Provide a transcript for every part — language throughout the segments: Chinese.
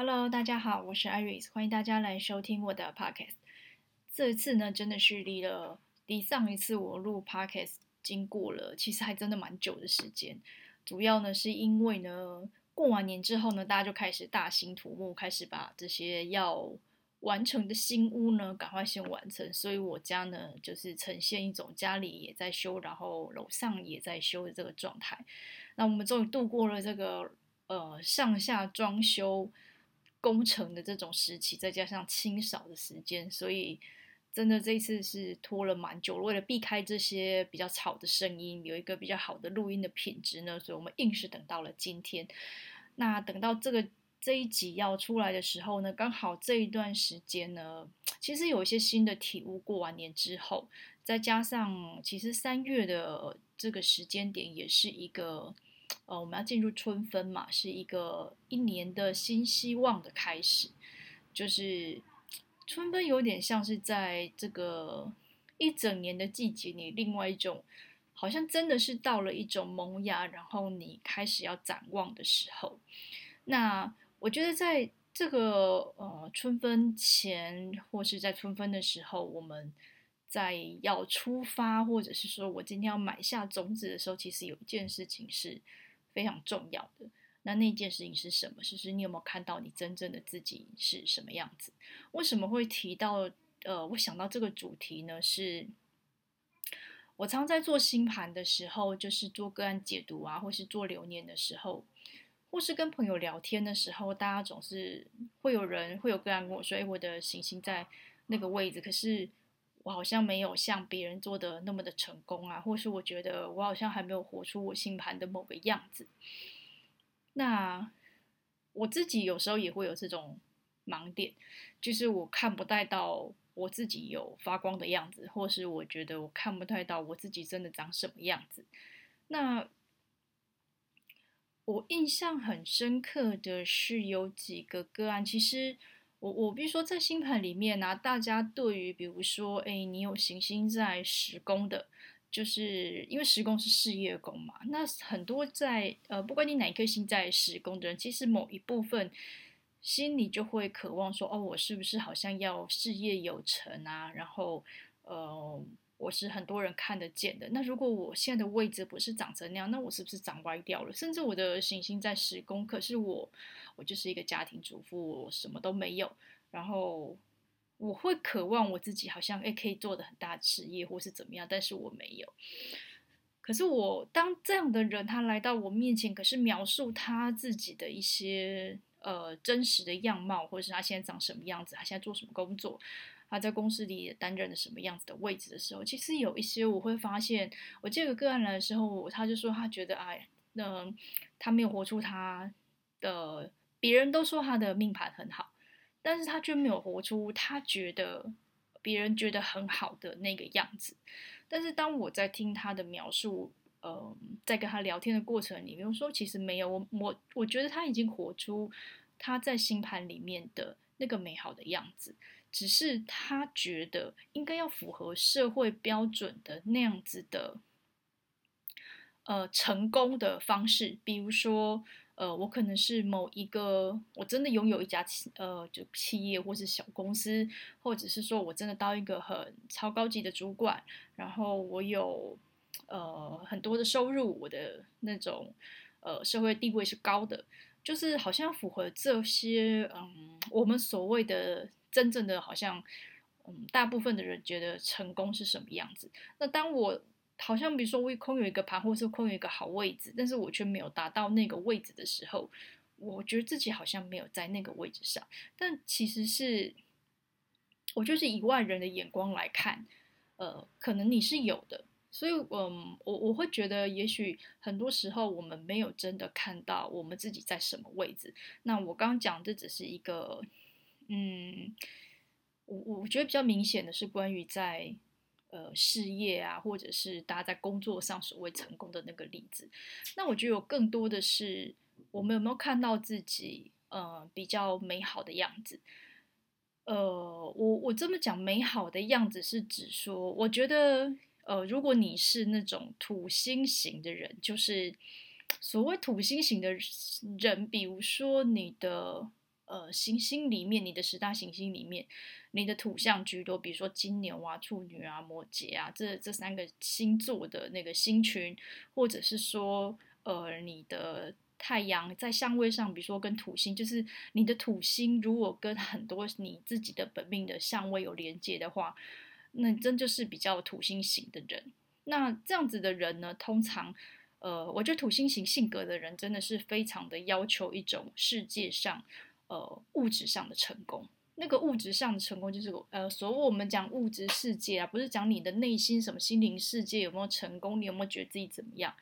Hello，大家好，我是 Iris，欢迎大家来收听我的 Podcast。这次呢，真的是离了离上一次我录 Podcast 经过了，其实还真的蛮久的时间。主要呢，是因为呢，过完年之后呢，大家就开始大兴土木，开始把这些要完成的新屋呢，赶快先完成。所以我家呢，就是呈现一种家里也在修，然后楼上也在修的这个状态。那我们终于度过了这个呃上下装修工程的这种时期，再加上清扫的时间，所以真的这一次是拖了蛮久。为了避开这些比较吵的声音，有一个比较好的录音的品质呢，所以我们硬是等到了今天。那等到这个。这一集要出来的时候呢，刚好这一段时间呢，其实有一些新的体悟。过完年之后，再加上其实三月的这个时间点也是一个，呃，我们要进入春分嘛，是一个一年的新希望的开始。就是春分有点像是在这个一整年的季节里，另外一种好像真的是到了一种萌芽，然后你开始要展望的时候，那。我觉得在这个呃春分前，或是在春分的时候，我们在要出发，或者是说我今天要买下种子的时候，其实有一件事情是非常重要的。那那件事情是什么？就是你有没有看到你真正的自己是什么样子？为什么会提到呃，我想到这个主题呢？是我常在做星盘的时候，就是做个案解读啊，或是做流年的时候。或是跟朋友聊天的时候，大家总是会有人会有个案跟我说：“哎，我的行星在那个位置，可是我好像没有像别人做的那么的成功啊，或是我觉得我好像还没有活出我星盘的某个样子。”那我自己有时候也会有这种盲点，就是我看不太到我自己有发光的样子，或是我觉得我看不太到我自己真的长什么样子。那我印象很深刻的是有几个个案，其实我我比如说在星盘里面呢、大家对于比如说，哎，你有行星在十宫的，就是因为十宫是事业宫嘛，那很多在呃，不管你哪一颗星在十宫的人，其实某一部分心里就会渴望说，哦，我是不是好像要事业有成啊？然后，呃。我是很多人看得见的。那如果我现在的位置不是长成那样，那我是不是长歪掉了？甚至我的行星在十宫，可是我，我就是一个家庭主妇，我什么都没有。然后我会渴望我自己好像诶可以做的很大的事业，或是怎么样，但是我没有。可是我当这样的人他来到我面前，可是描述他自己的一些呃真实的样貌，或者是他现在长什么样子，他现在做什么工作。他在公司里担任了什么样子的位置的时候，其实有一些我会发现，我这个个案来的时候，他就说他觉得，哎，那他没有活出他的，别人都说他的命盘很好，但是他却没有活出他觉得别人觉得很好的那个样子。但是当我在听他的描述，呃，在跟他聊天的过程里面，我说其实没有，我我我觉得他已经活出他在星盘里面的那个美好的样子。只是他觉得应该要符合社会标准的那样子的，呃，成功的方式。比如说，呃，我可能是某一个，我真的拥有一家企，呃，就企业或是小公司，或者是说我真的到一个很超高级的主管，然后我有呃很多的收入，我的那种呃社会地位是高的，就是好像符合这些，嗯，我们所谓的。真正的好像，嗯，大部分的人觉得成功是什么样子？那当我好像比如说我空有一个盘，或是空有一个好位置，但是我却没有达到那个位置的时候，我觉得自己好像没有在那个位置上。但其实是，我就是以外人的眼光来看，呃，可能你是有的。所以，嗯，我我会觉得，也许很多时候我们没有真的看到我们自己在什么位置。那我刚刚讲这只是一个。嗯，我我觉得比较明显的是关于在呃事业啊，或者是大家在工作上所谓成功的那个例子。那我觉得有更多的是我们有没有看到自己呃比较美好的样子？呃，我我这么讲美好的样子是指说，我觉得呃，如果你是那种土星型的人，就是所谓土星型的人，比如说你的。呃行星里面，你的十大行星里面，你的土象居多，比如说金牛啊、处女啊、摩羯啊，这这三个星座的那个星群，或者是说呃你的。太阳在相位上，比如说跟土星，就是你的土星如果跟很多你自己的本命的相位有连接的话，那真就是比较土星型的人。那这样子的人呢，通常，呃，我觉得土星型性格的人真的是非常的要求一种世界上，呃，物质上的成功。那个物质上的成功，就是呃，所谓我们讲物质世界啊，不是讲你的内心什么心灵世界有没有成功，你有没有觉得自己怎么样？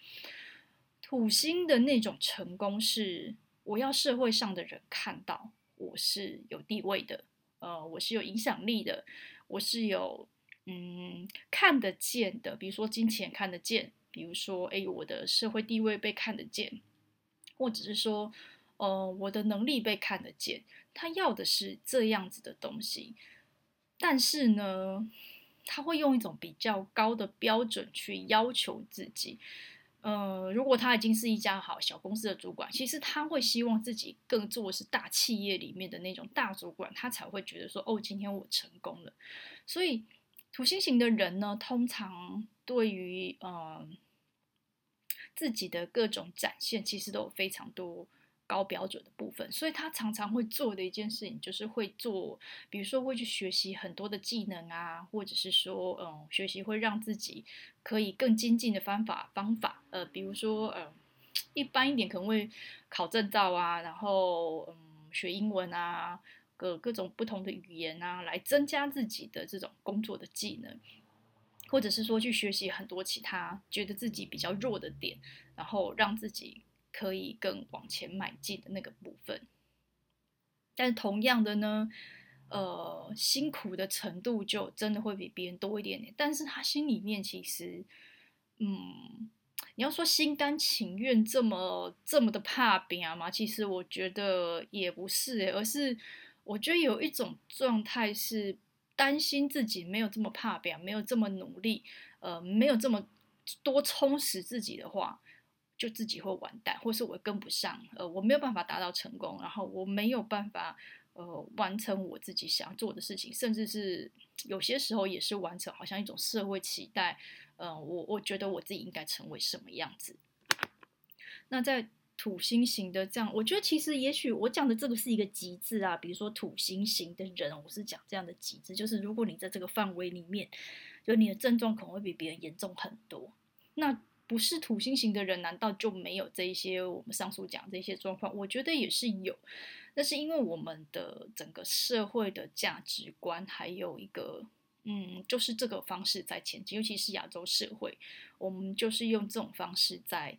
土星的那种成功是，我要社会上的人看到我是有地位的，呃，我是有影响力的，我是有嗯看得见的，比如说金钱看得见，比如说哎，我的社会地位被看得见，或者是说呃我的能力被看得见，他要的是这样子的东西，但是呢，他会用一种比较高的标准去要求自己。呃，如果他已经是一家好小公司的主管，其实他会希望自己更做的是大企业里面的那种大主管，他才会觉得说，哦，今天我成功了。所以土星型的人呢，通常对于呃自己的各种展现，其实都有非常多。高标准的部分，所以他常常会做的一件事情就是会做，比如说会去学习很多的技能啊，或者是说，嗯，学习会让自己可以更精进的方法方法，呃，比如说，呃，一般一点可能会考证照啊，然后嗯，学英文啊，各各种不同的语言啊，来增加自己的这种工作的技能，或者是说去学习很多其他觉得自己比较弱的点，然后让自己。可以更往前迈进的那个部分，但同样的呢，呃，辛苦的程度就真的会比别人多一点点。但是他心里面其实，嗯，你要说心甘情愿这么这么的怕拼吗？其实我觉得也不是诶，而是我觉得有一种状态是担心自己没有这么怕拼，没有这么努力，呃，没有这么多充实自己的话。就自己会完蛋，或是我跟不上，呃，我没有办法达到成功，然后我没有办法，呃，完成我自己想做的事情，甚至是有些时候也是完成，好像一种社会期待，嗯、我我觉得我自己应该成为什么样子。那在土星型的这样，我觉得其实也许我讲的这个是一个极致啊，比如说土星型的人，我是讲这样的极致，就是如果你在这个范围里面，就你的症状可能会比别人严重很多，那。不是土星型的人，难道就没有这一些我们上述讲这些状况？我觉得也是有，那是因为我们的整个社会的价值观，还有一个，嗯，就是这个方式在前进，尤其是亚洲社会，我们就是用这种方式在。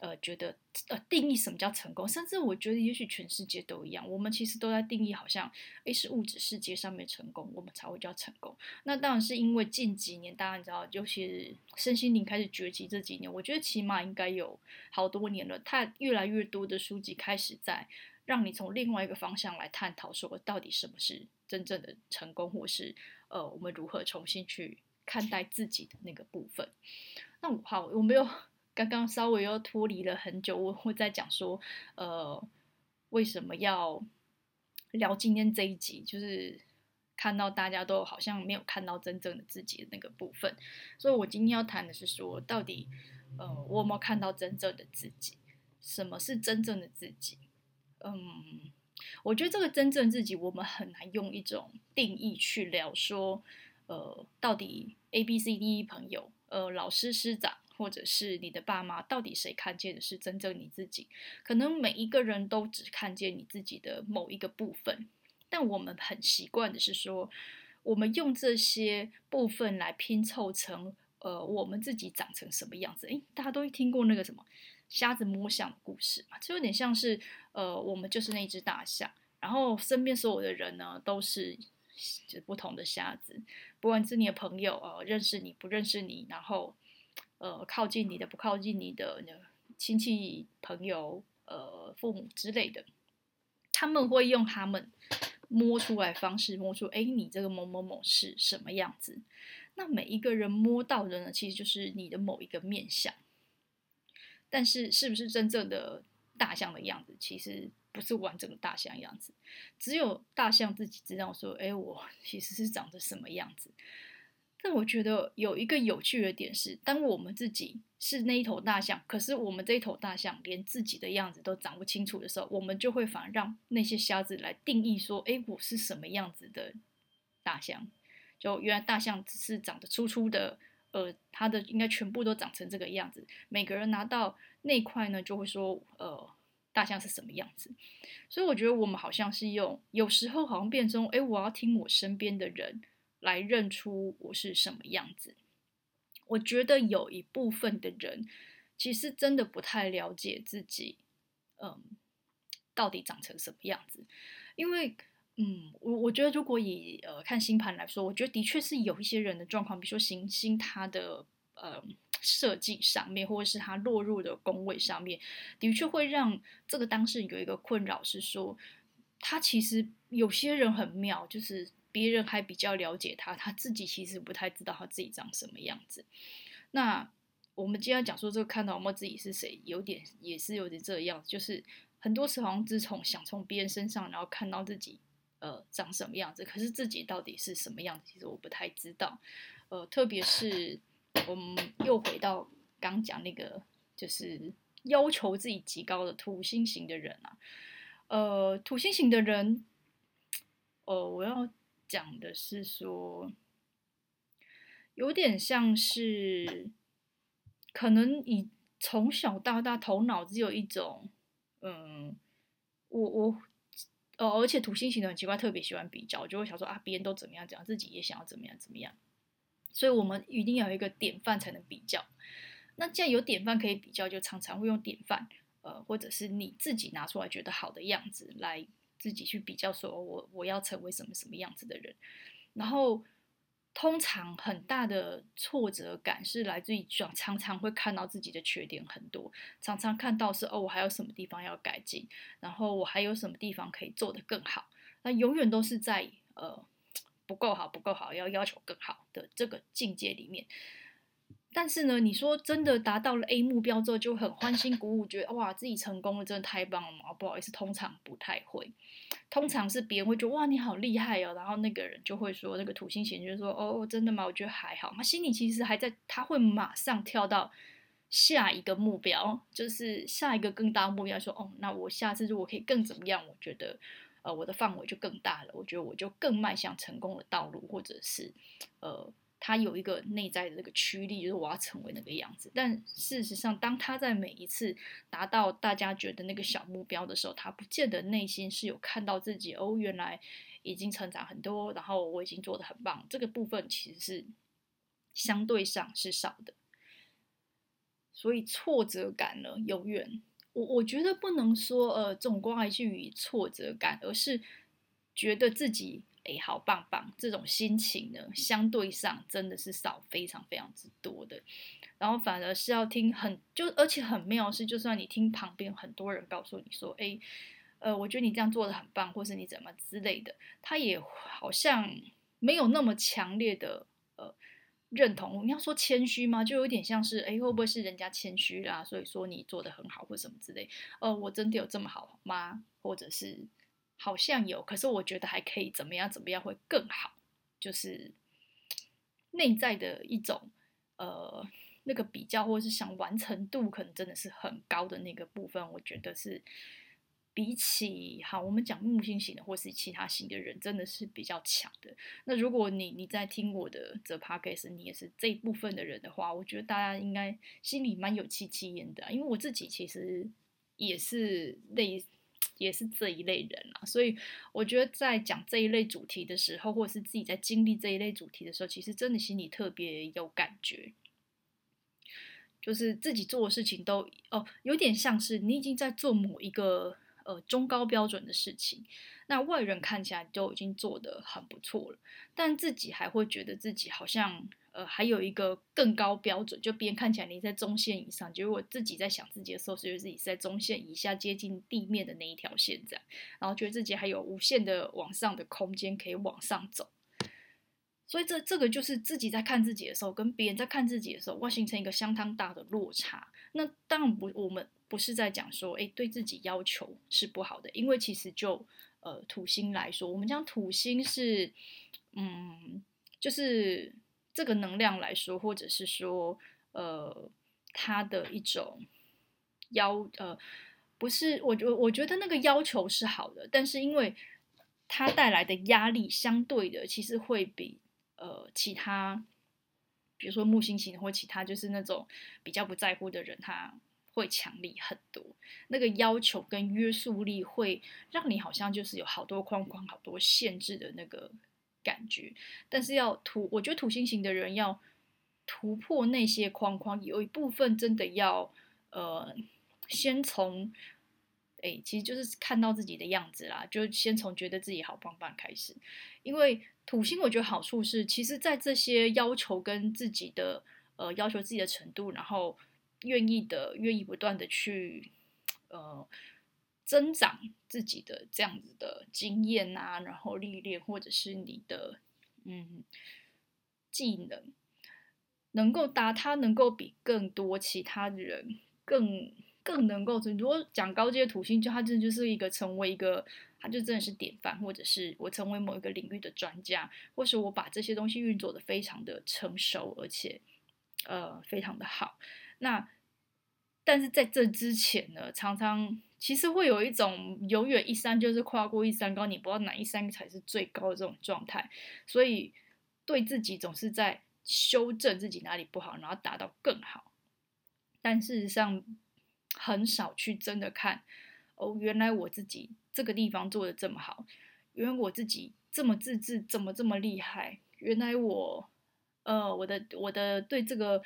呃，觉得呃，定义什么叫成功，甚至我觉得，也许全世界都一样。我们其实都在定义，好像诶，是物质世界上面成功，我们才会叫成功。那当然是因为近几年，大家你知道，尤其是身心灵开始崛起这几年，我觉得起码应该有好多年了。它越来越多的书籍开始在让你从另外一个方向来探讨，说到底什么是真正的成功，或是呃，我们如何重新去看待自己的那个部分。那我好，我没有。刚刚稍微又脱离了很久，我会在讲说，呃，为什么要聊今天这一集？就是看到大家都好像没有看到真正的自己的那个部分，所以我今天要谈的是说，到底，呃，我有没有看到真正的自己？什么是真正的自己？嗯，我觉得这个真正自己，我们很难用一种定义去聊说，呃，到底 A、B、C、D 朋友，呃，老师、师长。或者是你的爸妈，到底谁看见的是真正你自己？可能每一个人都只看见你自己的某一个部分，但我们很习惯的是说，我们用这些部分来拼凑成，呃，我们自己长成什么样子？诶，大家都听过那个什么瞎子摸象的故事嘛？就有点像是，呃，我们就是那只大象，然后身边所有的人呢，都是就不同的瞎子，不管是你的朋友，呃，认识你不认识你，然后。呃，靠近你的，不靠近你的亲戚、朋友、呃，父母之类的，他们会用他们摸出来方式摸出，哎，你这个某某某是什么样子？那每一个人摸到的呢，其实就是你的某一个面相。但是，是不是真正的大象的样子？其实不是完整的大象样子，只有大象自己知道说，哎，我其实是长得什么样子。但我觉得有一个有趣的点是，当我们自己是那一头大象，可是我们这一头大象连自己的样子都长不清楚的时候，我们就会反而让那些瞎子来定义说，哎，我是什么样子的大象？就原来大象只是长得粗粗的，呃，它的应该全部都长成这个样子。每个人拿到那块呢，就会说，呃。大象是什么样子？所以我觉得我们好像是用，有时候好像变成，哎，我要听我身边的人来认出我是什么样子。我觉得有一部分的人其实真的不太了解自己，嗯，到底长成什么样子。因为，嗯，我我觉得如果以呃看星盘来说，我觉得的确是有一些人的状况，比如说行星它的，呃。设计上面，或者是它落入的宫位上面，的确会让这个当事人有一个困扰，是说他其实有些人很妙，就是别人还比较了解他，他自己其实不太知道他自己长什么样子。那我们今天讲说这个看到我们自己是谁，有点也是有点这样，就是很多时候好像只从想从别人身上，然后看到自己呃长什么样子，可是自己到底是什么样子，其实我不太知道。呃，特别是。我们又回到刚讲那个，就是要求自己极高的土星型的人啊。呃，土星型的人，呃，我要讲的是说，有点像是，可能你从小到大头脑只有一种，嗯，我我，呃，而且土星型的很奇怪，特别喜欢比较，就会想说啊，别人都怎么样，怎样自己也想要怎么样怎么样。所以我们一定要有一个典范才能比较。那既然有典范可以比较，就常常会用典范，呃，或者是你自己拿出来觉得好的样子来自己去比较，说我我要成为什么什么样子的人。然后通常很大的挫折感是来自于常常会看到自己的缺点很多，常常看到是哦，我还有什么地方要改进，然后我还有什么地方可以做得更好。那永远都是在呃。不够好，不够好，要要求更好的这个境界里面。但是呢，你说真的达到了 A 目标之后，就很欢欣鼓舞，觉得哇，自己成功了，真的太棒了嘛？不好意思，通常不太会。通常是别人会觉得哇，你好厉害哦，然后那个人就会说，那个土星型就说哦，真的吗？我觉得还好。他心里其实还在，他会马上跳到下一个目标，就是下一个更大的目标，说哦，那我下次如果可以更怎么样？我觉得。呃，我的范围就更大了，我觉得我就更迈向成功的道路，或者是，呃，他有一个内在的这个驱力，就是我要成为那个样子。但事实上，当他在每一次达到大家觉得那个小目标的时候，他不见得内心是有看到自己哦，原来已经成长很多，然后我已经做得很棒。这个部分其实是相对上是少的，所以挫折感呢，永远。我我觉得不能说呃，总归还是与挫折感，而是觉得自己哎，好棒棒，这种心情呢，相对上真的是少非常非常之多的。然后反而是要听很就而且很妙是，就算你听旁边很多人告诉你说，哎，呃，我觉得你这样做的很棒，或是你怎么之类的，他也好像没有那么强烈的呃。认同，你要说谦虚吗？就有点像是，哎，会不会是人家谦虚啦？所以说你做的很好，或什么之类。呃，我真的有这么好吗？或者是好像有，可是我觉得还可以怎么样？怎么样会更好？就是内在的一种，呃，那个比较，或者是想完成度，可能真的是很高的那个部分，我觉得是。比起好，我们讲木星型的或是其他型的人，真的是比较强的。那如果你你在听我的这 podcast，你也是这一部分的人的话，我觉得大家应该心里蛮有戚戚焉的，因为我自己其实也是类也是这一类人啊。所以我觉得在讲这一类主题的时候，或者是自己在经历这一类主题的时候，其实真的心里特别有感觉，就是自己做的事情都哦，有点像是你已经在做某一个。呃，中高标准的事情，那外人看起来都已经做得很不错了，但自己还会觉得自己好像呃还有一个更高标准，就别人看起来你在中线以上，结果自己在想自己的时候，觉得自己是在中线以下，接近地面的那一条线这样，然后觉得自己还有无限的往上的空间可以往上走，所以这这个就是自己在看自己的时候，跟别人在看自己的时候，会形成一个相当大的落差。那当然不，我们不是在讲说，哎，对自己要求是不好的，因为其实就呃土星来说，我们讲土星是，嗯，就是这个能量来说，或者是说，呃，他的一种要呃，不是，我觉我觉得那个要求是好的，但是因为它带来的压力相对的，其实会比呃其他。比如说木星型或其他，就是那种比较不在乎的人，他会强力很多。那个要求跟约束力会让你好像就是有好多框框、好多限制的那个感觉。但是要突，我觉得土星型的人要突破那些框框，有一部分真的要呃，先从哎，其实就是看到自己的样子啦，就先从觉得自己好棒棒开始，因为。土星，我觉得好处是，其实，在这些要求跟自己的呃要求自己的程度，然后愿意的、愿意不断的去呃增长自己的这样子的经验啊，然后历练，或者是你的嗯技能，能够达，他能够比更多其他人更更能够。如果讲高阶土星，就他真的就是一个成为一个。他就真的是典范，或者是我成为某一个领域的专家，或是我把这些东西运作的非常的成熟，而且呃非常的好。那但是在这之前呢，常常其实会有一种永远一山就是跨过一山高，你不知道哪一山才是最高的这种状态，所以对自己总是在修正自己哪里不好，然后达到更好。但事实上很少去真的看哦，原来我自己。这个地方做得这么好，原来我自己这么自制，怎么这么厉害？原来我，呃，我的我的对这个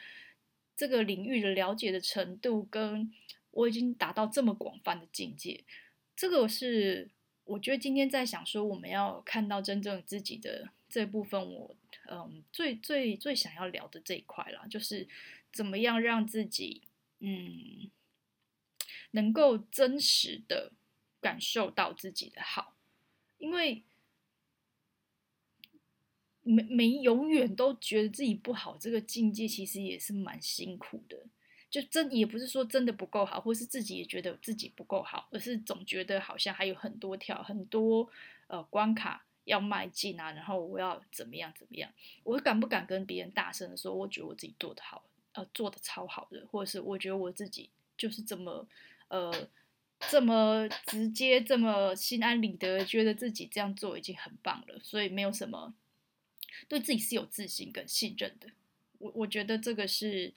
这个领域的了解的程度，跟我已经达到这么广泛的境界，这个是我觉得今天在想说，我们要看到真正自己的这部分我，嗯最最最想要聊的这一块啦，就是怎么样让自己嗯能够真实的。感受到自己的好，因为没没永远都觉得自己不好，这个境界其实也是蛮辛苦的。就真也不是说真的不够好，或是自己也觉得自己不够好，而是总觉得好像还有很多条很多呃关卡要迈进啊。然后我要怎么样怎么样？我敢不敢跟别人大声的说，我觉得我自己做得好，呃，做得超好的，或者是我觉得我自己就是这么呃。这么直接，这么心安理得，觉得自己这样做已经很棒了，所以没有什么对自己是有自信跟信任的。我我觉得这个是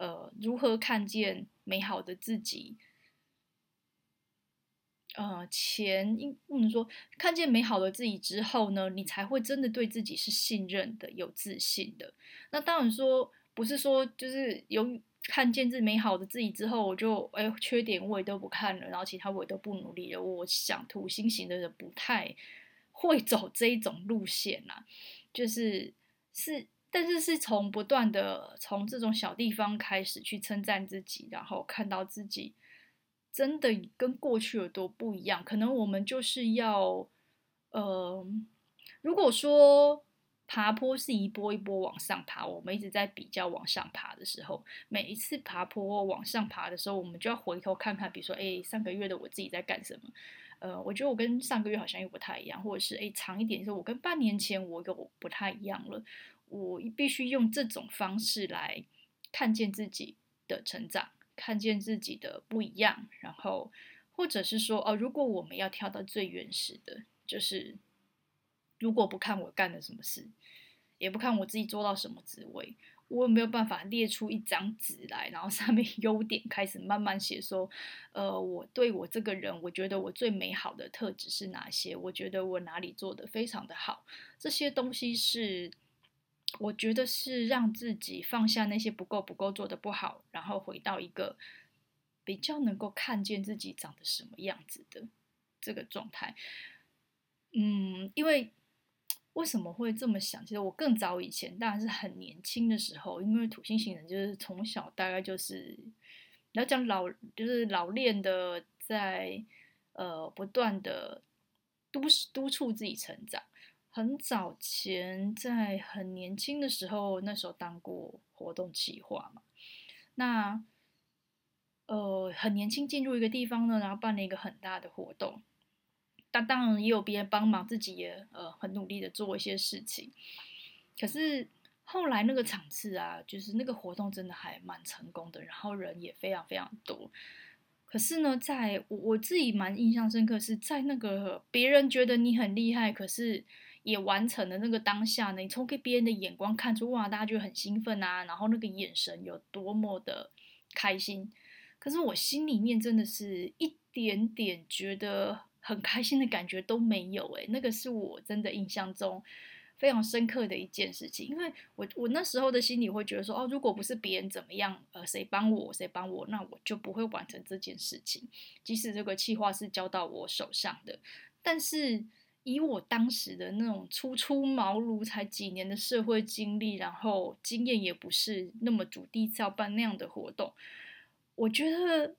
呃，如何看见美好的自己，呃，前应不能说看见美好的自己之后呢，你才会真的对自己是信任的、有自信的。那当然说不是说就是有。看见这美好的自己之后，我就哎，缺点我也都不看了，然后其他我也都不努力了。我想土星型的人不太会走这一种路线啦、就是是，但是是从不断的从这种小地方开始去称赞自己，然后看到自己真的跟过去有多不一样。可能我们就是要，呃，如果说。爬坡是一波一波往上爬，我们一直在比较往上爬的时候，每一次爬坡往上爬的时候，我们就要回头看看，比如说，哎，上个月的我自己在干什么？呃，我觉得我跟上个月好像又不太一样，或者是，哎，长一点说，我跟半年前我又不太一样了。我必须用这种方式来看见自己的成长，看见自己的不一样，然后或者是说，哦，如果我们要跳到最原始的，就是。如果不看我干了什么事，也不看我自己做到什么职位，我有没有办法列出一张纸来，然后上面优点开始慢慢写，说，呃，我对我这个人，我觉得我最美好的特质是哪些？我觉得我哪里做得非常的好？这些东西是，我觉得是让自己放下那些不够不够做的不好，然后回到一个比较能够看见自己长得什么样子的这个状态。嗯，因为。为什么会这么想？其实我更早以前，当然是很年轻的时候，因为土星型人就是从小大概就是你，要讲老就是老练的在，呃不断的督督促自己成长。很早前在很年轻的时候，那时候当过活动企划嘛，那呃很年轻进入一个地方呢，然后办了一个很大的活动，但当然也有别人帮忙，自己也呃很努力的做一些事情，可是。后来那个场次啊，就是那个活动真的还蛮成功的，然后人也非常非常多。可是呢，在我我自己蛮印象深刻，是在那个别人觉得你很厉害，可是也完成了那个当下呢，你从给别人的眼光看出哇，大家就很兴奋啊，然后那个眼神有多么的开心。可是我心里面真的是一点点觉得很开心的感觉都没有诶，那个是我真的印象中。非常深刻的一件事情，因为我我那时候的心里会觉得说，哦，如果不是别人怎么样，呃，谁帮我，谁帮我，那我就不会完成这件事情。即使这个计划是交到我手上的，但是以我当时的那种初出茅庐、才几年的社会经历，然后经验也不是那么足，第一次要办那样的活动，我觉得。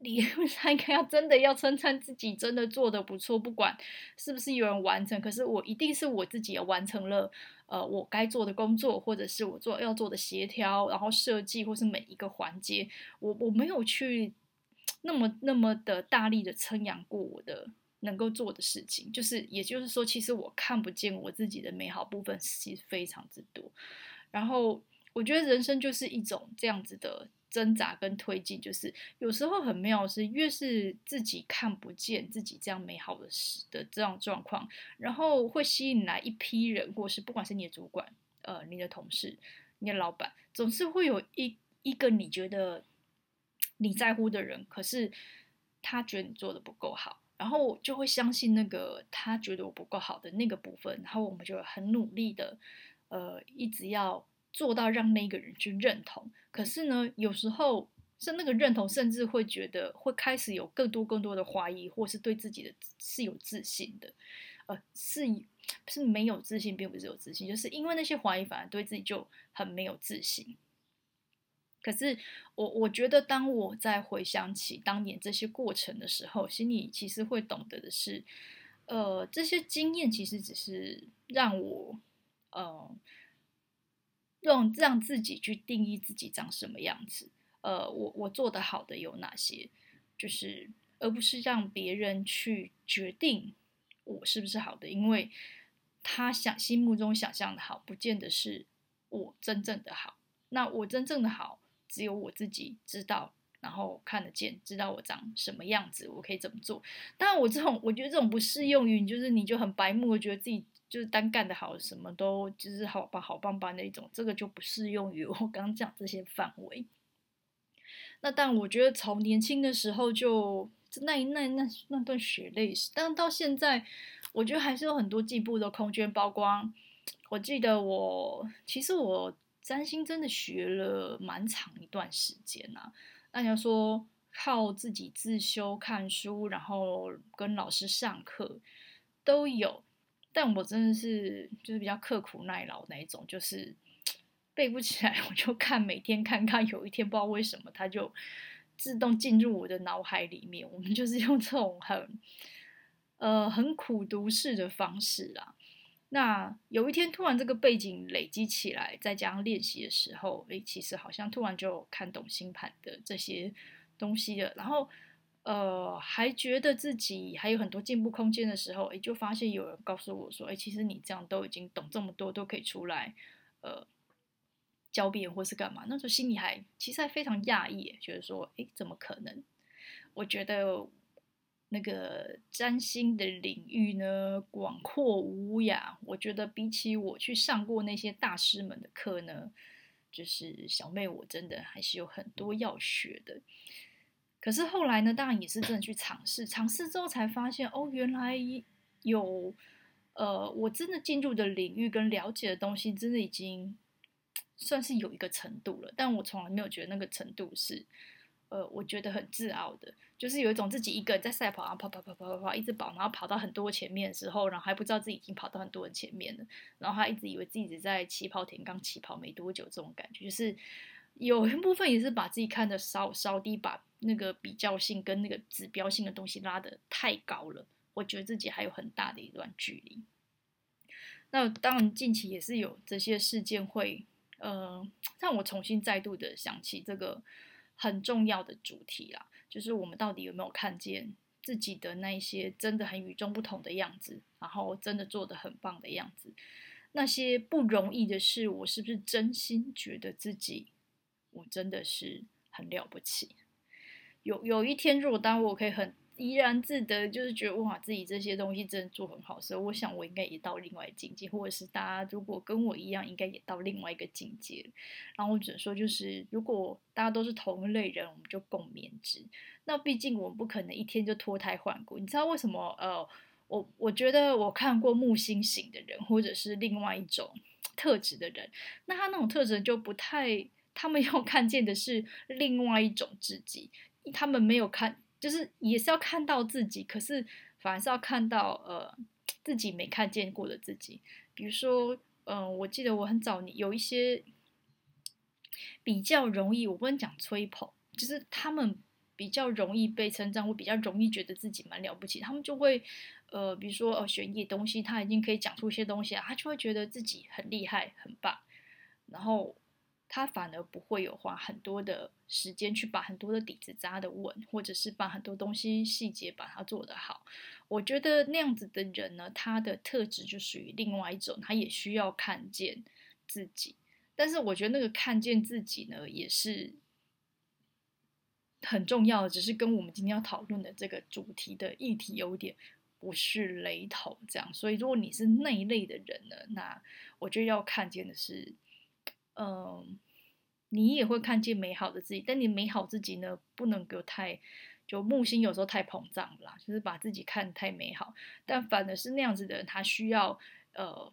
理论上应该要真的要称赞自己，真的做的不错，不管是不是有人完成，可是我一定是我自己也完成了，呃，我该做的工作，或者是我做要做的协调，然后设计，或是每一个环节，我我没有去那么那么的大力的称扬过我的能够做的事情，就是也就是说，其实我看不见我自己的美好部分，其实非常之多，然后我觉得人生就是一种这样子的。挣扎跟推进，就是有时候很妙是，越是自己看不见自己这样美好的事的这样状况，然后会吸引来一批人，或是不管是你的主管、呃，你的同事、你的老板，总是会有一一个你觉得你在乎的人，可是他觉得你做的不够好，然后就会相信那个他觉得我不够好的那个部分，然后我们就很努力的，呃，一直要。做到让那个人去认同，可是呢，有时候是那个认同，甚至会觉得会开始有更多更多的怀疑，或是对自己的是有自信的，呃，是是没有自信，并不是有自信，就是因为那些怀疑，反而对自己就很没有自信。可是我我觉得，当我在回想起当年这些过程的时候，心里其实会懂得的是，呃，这些经验其实只是让我，呃。用让自己去定义自己长什么样子，呃，我我做得好的有哪些，就是而不是让别人去决定我是不是好的，因为他想心目中想象的好，不见得是我真正的好。那我真正的好，只有我自己知道，然后看得见，知道我长什么样子，我可以怎么做。当然，我这种我觉得这种不适用于你，就是你就很白目，觉得自己。就是单干的好，什么都就是好吧好棒棒那种，这个就不适用于我刚讲这些范围。那但我觉得从年轻的时候就那一那那那段血泪史，但到现在，我觉得还是有很多进步的空间。包括我记得我其实我占星真的学了蛮长一段时间呐、啊。那你要说靠自己自修看书，然后跟老师上课都有。但我真的是就是比较刻苦耐劳那一种，就是 背不起来，我就看每天看看，有一天不知道为什么它就自动进入我的脑海里面。我们就是用这种很呃很苦读式的方式啦。那有一天突然这个背景累积起来，再加上练习的时候，诶，其实好像突然就看懂星盘的这些东西了，然后。呃，还觉得自己还有很多进步空间的时候，诶，就发现有人告诉我说，诶，其实你这样都已经懂这么多，都可以出来，呃，教别人或是干嘛。那时候心里还其实还非常讶异，觉得说，诶，怎么可能？我觉得那个占星的领域呢，广阔无涯。我觉得比起我去上过那些大师们的课呢，就是小妹我真的还是有很多要学的。可是后来呢，当然也是真的去尝试，尝试之后才发现，哦，原来有，呃，我真的进入的领域跟了解的东西，真的已经算是有一个程度了。但我从来没有觉得那个程度是，呃，我觉得很自傲的，就是有一种自己一个人在赛跑，然后跑跑跑跑跑跑，一直跑，然后跑到很多前面的时候，然后还不知道自己已经跑到很多人前面了，然后他一直以为自己在起跑点刚起跑没多久，这种感觉，就是有一部分也是把自己看得稍稍低，把。那个比较性跟那个指标性的东西拉得太高了，我觉得自己还有很大的一段距离。那当然近期也是有这些事件会，呃，让我重新再度的想起这个很重要的主题啦，就是我们到底有没有看见自己的那一些真的很与众不同的样子，然后真的做的很棒的样子。那些不容易的事，我是不是真心觉得自己，我真的是很了不起？有有一天，如果当我可以很怡然自得，就是觉得哇，自己这些东西真的做很好所以，我想我应该也到另外境界，或者是大家如果跟我一样，应该也到另外一个境界。然后我只能说，就是如果大家都是同一类人，我们就共勉之。那毕竟我们不可能一天就脱胎换骨。你知道为什么？呃，我我觉得我看过木星型的人，或者是另外一种特质的人，那他那种特质就不太，他们要看见的是另外一种自己。他们没有看，就是也是要看到自己，可是反而是要看到呃自己没看见过的自己。比如说，嗯、我记得我很早你有一些比较容易，我不能讲吹捧，就是他们比较容易被称赞，或比较容易觉得自己蛮了不起，他们就会呃，比如说呃，学一些东西，他已经可以讲出一些东西啊，他就会觉得自己很厉害、很棒，然后。他反而不会有花很多的时间去把很多的底子扎得稳，或者是把很多东西细节把它做得好。我觉得那样子的人呢，他的特质就属于另外一种，他也需要看见自己。但是我觉得那个看见自己呢，也是很重要的，只是跟我们今天要讨论的这个主题的议题有点不是雷同。这样，所以如果你是那一类的人呢，那我觉得要看见的是。嗯，你也会看见美好的自己，但你美好自己呢，不能够太，就木星有时候太膨胀啦，就是把自己看太美好。但反而是那样子的人，他需要呃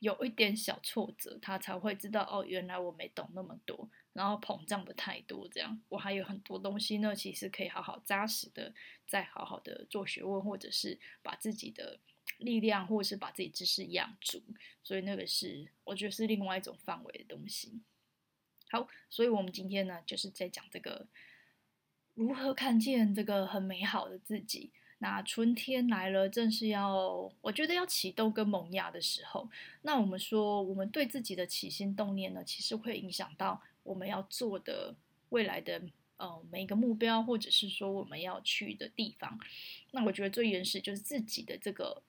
有一点小挫折，他才会知道哦，原来我没懂那么多，然后膨胀的太多，这样我还有很多东西呢，其实可以好好扎实的，再好好的做学问，或者是把自己的。力量，或者是把自己知识养足，所以那个是我觉得是另外一种范围的东西。好，所以我们今天呢，就是在讲这个如何看见这个很美好的自己。那春天来了，正是要我觉得要启动跟萌芽的时候。那我们说，我们对自己的起心动念呢，其实会影响到我们要做的未来的呃每一个目标，或者是说我们要去的地方。那我觉得最原始就是自己的这个。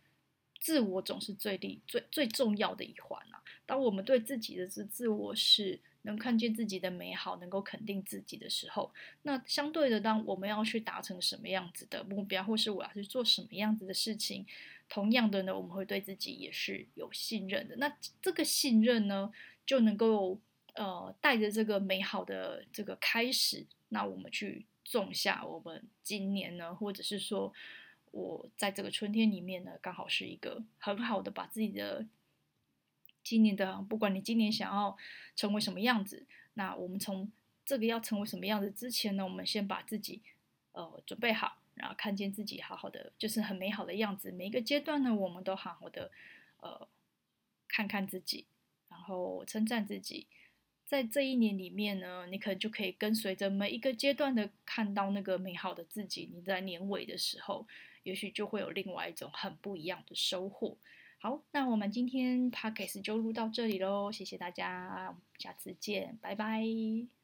自我总是最利最最重要的一环啊！当我们对自己的自自我是能看见自己的美好，能够肯定自己的时候，那相对的，当我们要去达成什么样子的目标，或是我要去做什么样子的事情，同样的呢，我们会对自己也是有信任的。那这个信任呢，就能够呃带着这个美好的这个开始，那我们去种下我们今年呢，或者是说。我在这个春天里面呢，刚好是一个很好的把自己的今年的，不管你今年想要成为什么样子，那我们从这个要成为什么样子之前呢，我们先把自己呃准备好，然后看见自己好好的，就是很美好的样子。每一个阶段呢，我们都好好的呃看看自己，然后称赞自己。在这一年里面呢，你可能就可以跟随着每一个阶段的看到那个美好的自己。你在年尾的时候。也许就会有另外一种很不一样的收获。好，那我们今天 podcast 就录到这里喽，谢谢大家，下次见，拜拜。